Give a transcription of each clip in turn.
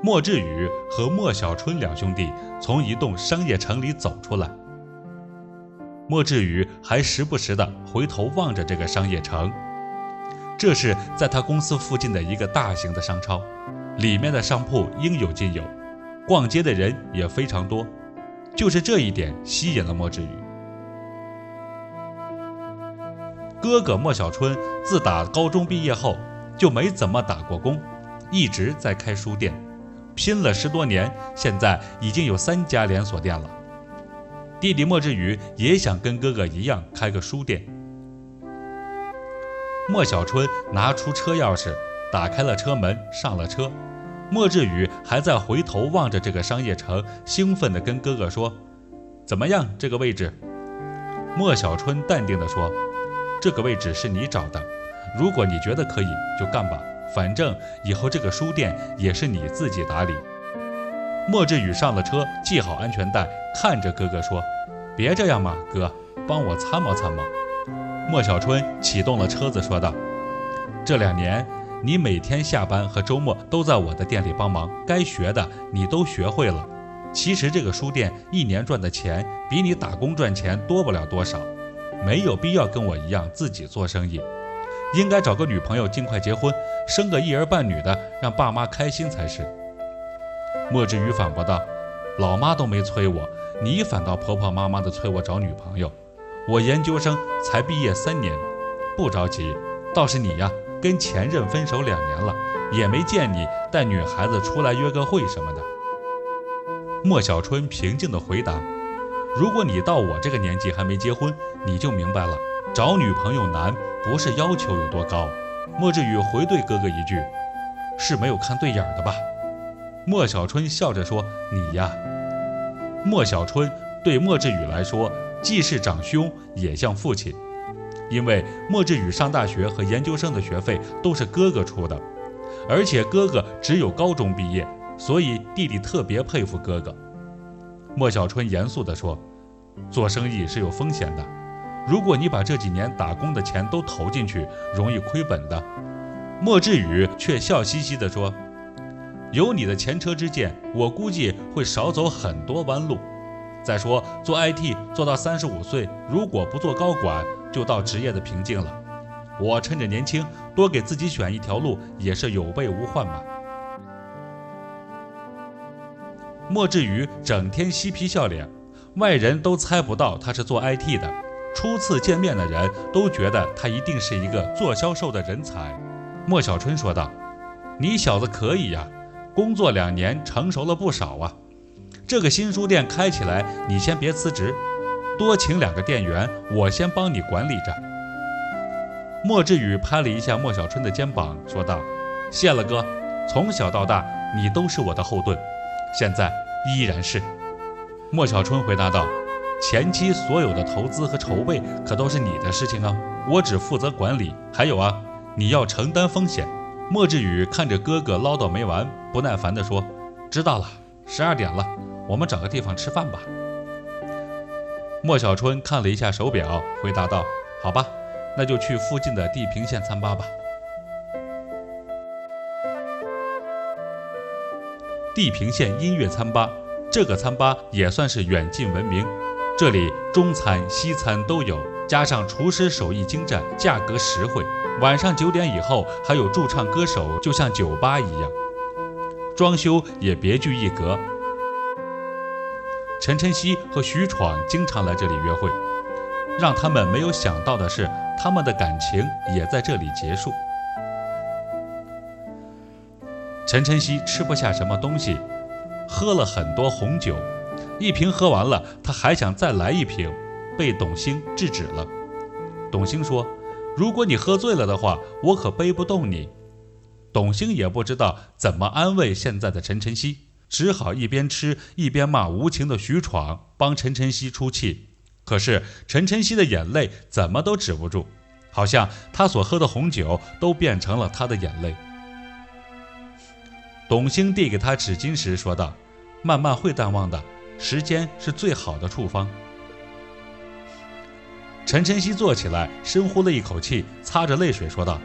莫志宇和莫小春两兄弟从一栋商业城里走出来。莫志宇还时不时地回头望着这个商业城。这是在他公司附近的一个大型的商超，里面的商铺应有尽有，逛街的人也非常多，就是这一点吸引了莫志宇。哥哥莫小春自打高中毕业后就没怎么打过工，一直在开书店，拼了十多年，现在已经有三家连锁店了。弟弟莫志宇也想跟哥哥一样开个书店。莫小春拿出车钥匙，打开了车门，上了车。莫志宇还在回头望着这个商业城，兴奋地跟哥哥说：“怎么样，这个位置？”莫小春淡定地说：“这个位置是你找的，如果你觉得可以，就干吧。反正以后这个书店也是你自己打理。”莫志宇上了车，系好安全带，看着哥哥说：“别这样嘛，哥，帮我参谋参谋。”莫小春启动了车子，说道：“这两年，你每天下班和周末都在我的店里帮忙，该学的你都学会了。其实这个书店一年赚的钱比你打工赚钱多不了多少，没有必要跟我一样自己做生意。应该找个女朋友，尽快结婚，生个一儿半女的，让爸妈开心才是。”莫志宇反驳道：“老妈都没催我，你反倒婆婆妈妈的催我找女朋友。”我研究生才毕业三年，不着急。倒是你呀，跟前任分手两年了，也没见你带女孩子出来约个会什么的。莫小春平静地回答：“如果你到我这个年纪还没结婚，你就明白了，找女朋友难，不是要求有多高。”莫志宇回对哥哥一句：“是没有看对眼的吧？”莫小春笑着说：“你呀。”莫小春对莫志宇来说。既是长兄，也像父亲，因为莫志宇上大学和研究生的学费都是哥哥出的，而且哥哥只有高中毕业，所以弟弟特别佩服哥哥。莫小春严肃地说：“做生意是有风险的，如果你把这几年打工的钱都投进去，容易亏本的。”莫志宇却笑嘻嘻地说：“有你的前车之鉴，我估计会少走很多弯路。”再说做 IT 做到三十五岁，如果不做高管，就到职业的瓶颈了。我趁着年轻，多给自己选一条路，也是有备无患嘛。莫志宇整天嬉皮笑脸，外人都猜不到他是做 IT 的。初次见面的人都觉得他一定是一个做销售的人才。莫小春说道：“你小子可以呀，工作两年，成熟了不少啊。”这个新书店开起来，你先别辞职，多请两个店员，我先帮你管理着。莫志宇拍了一下莫小春的肩膀，说道：“谢了哥，从小到大你都是我的后盾，现在依然是。”莫小春回答道：“前期所有的投资和筹备可都是你的事情啊，我只负责管理。还有啊，你要承担风险。”莫志宇看着哥哥唠叨没完，不耐烦地说：“知道了，十二点了。”我们找个地方吃饭吧。莫小春看了一下手表，回答道：“好吧，那就去附近的地平线餐吧吧。”地平线音乐餐吧，这个餐吧也算是远近闻名。这里中餐、西餐都有，加上厨师手艺精湛，价格实惠。晚上九点以后还有驻唱歌手，就像酒吧一样，装修也别具一格。陈晨曦和徐闯经常来这里约会，让他们没有想到的是，他们的感情也在这里结束。陈晨曦吃不下什么东西，喝了很多红酒，一瓶喝完了，他还想再来一瓶，被董卿制止了。董卿说：“如果你喝醉了的话，我可背不动你。”董卿也不知道怎么安慰现在的陈晨曦。只好一边吃一边骂无情的徐闯，帮陈晨曦出气。可是陈晨曦的眼泪怎么都止不住，好像他所喝的红酒都变成了他的眼泪。董卿递给他纸巾时说道：“慢慢会淡忘的，时间是最好的处方。”陈晨曦坐起来，深呼了一口气，擦着泪水说道：“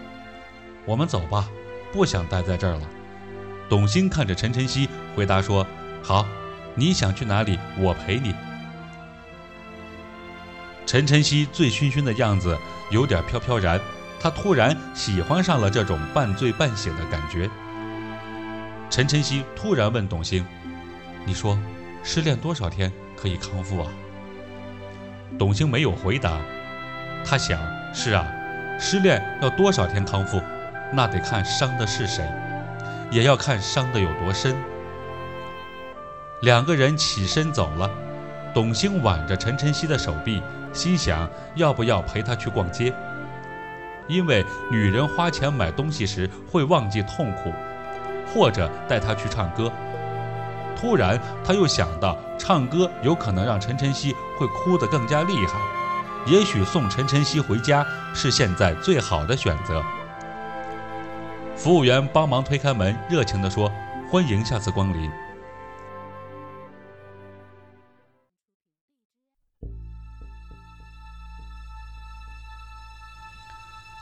我们走吧，不想待在这儿了。”董卿看着陈晨曦，回答说：“好，你想去哪里，我陪你。”陈晨曦醉醺醺的样子有点飘飘然，他突然喜欢上了这种半醉半醒的感觉。陈晨曦突然问董卿：“你说，失恋多少天可以康复啊？”董卿没有回答，他想：“是啊，失恋要多少天康复？那得看伤的是谁。”也要看伤得有多深。两个人起身走了，董卿挽着陈晨曦的手臂，心想要不要陪他去逛街？因为女人花钱买东西时会忘记痛苦，或者带他去唱歌。突然，他又想到唱歌有可能让陈晨曦会哭得更加厉害，也许送陈晨曦回家是现在最好的选择。服务员帮忙推开门，热情地说：“欢迎下次光临。”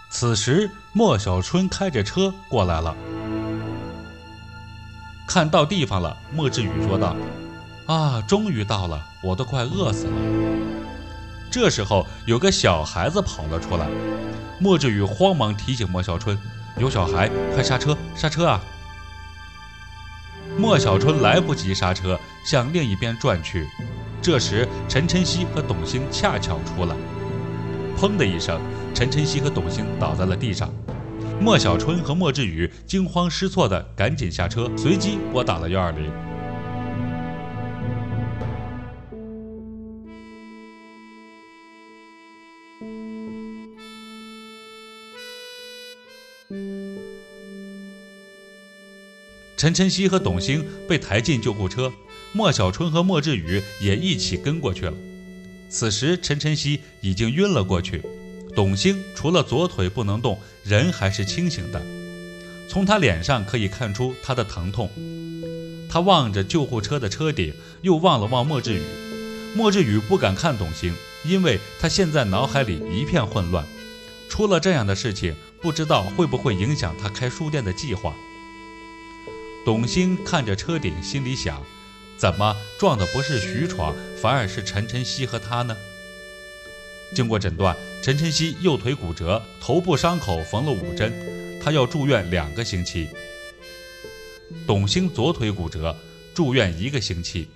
此时，莫小春开着车过来了。看到地方了，莫志宇说道：“啊，终于到了，我都快饿死了。”这时候，有个小孩子跑了出来，莫志宇慌忙提醒莫小春。有小孩，快刹车！刹车啊！莫小春来不及刹车，向另一边转去。这时，陈晨曦和董卿恰巧出来，砰的一声，陈晨曦和董卿倒在了地上。莫小春和莫志宇惊慌失措的赶紧下车，随即拨打了幺二零。陈晨曦和董卿被抬进救护车，莫小春和莫志宇也一起跟过去了。此时，陈晨曦已经晕了过去，董卿除了左腿不能动，人还是清醒的。从他脸上可以看出他的疼痛。他望着救护车的车顶，又望了望莫志宇。莫志宇不敢看董卿，因为他现在脑海里一片混乱。出了这样的事情，不知道会不会影响他开书店的计划。董卿看着车顶，心里想：怎么撞的不是徐闯，反而是陈晨曦和他呢？经过诊断，陈晨曦右腿骨折，头部伤口缝了五针，他要住院两个星期。董卿左腿骨折，住院一个星期。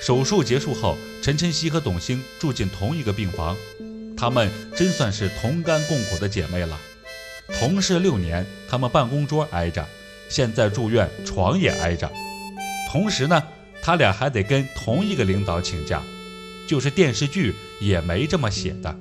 手术结束后，陈晨曦和董卿住进同一个病房，她们真算是同甘共苦的姐妹了。同事六年，她们办公桌挨着。现在住院，床也挨着。同时呢，他俩还得跟同一个领导请假，就是电视剧也没这么写的。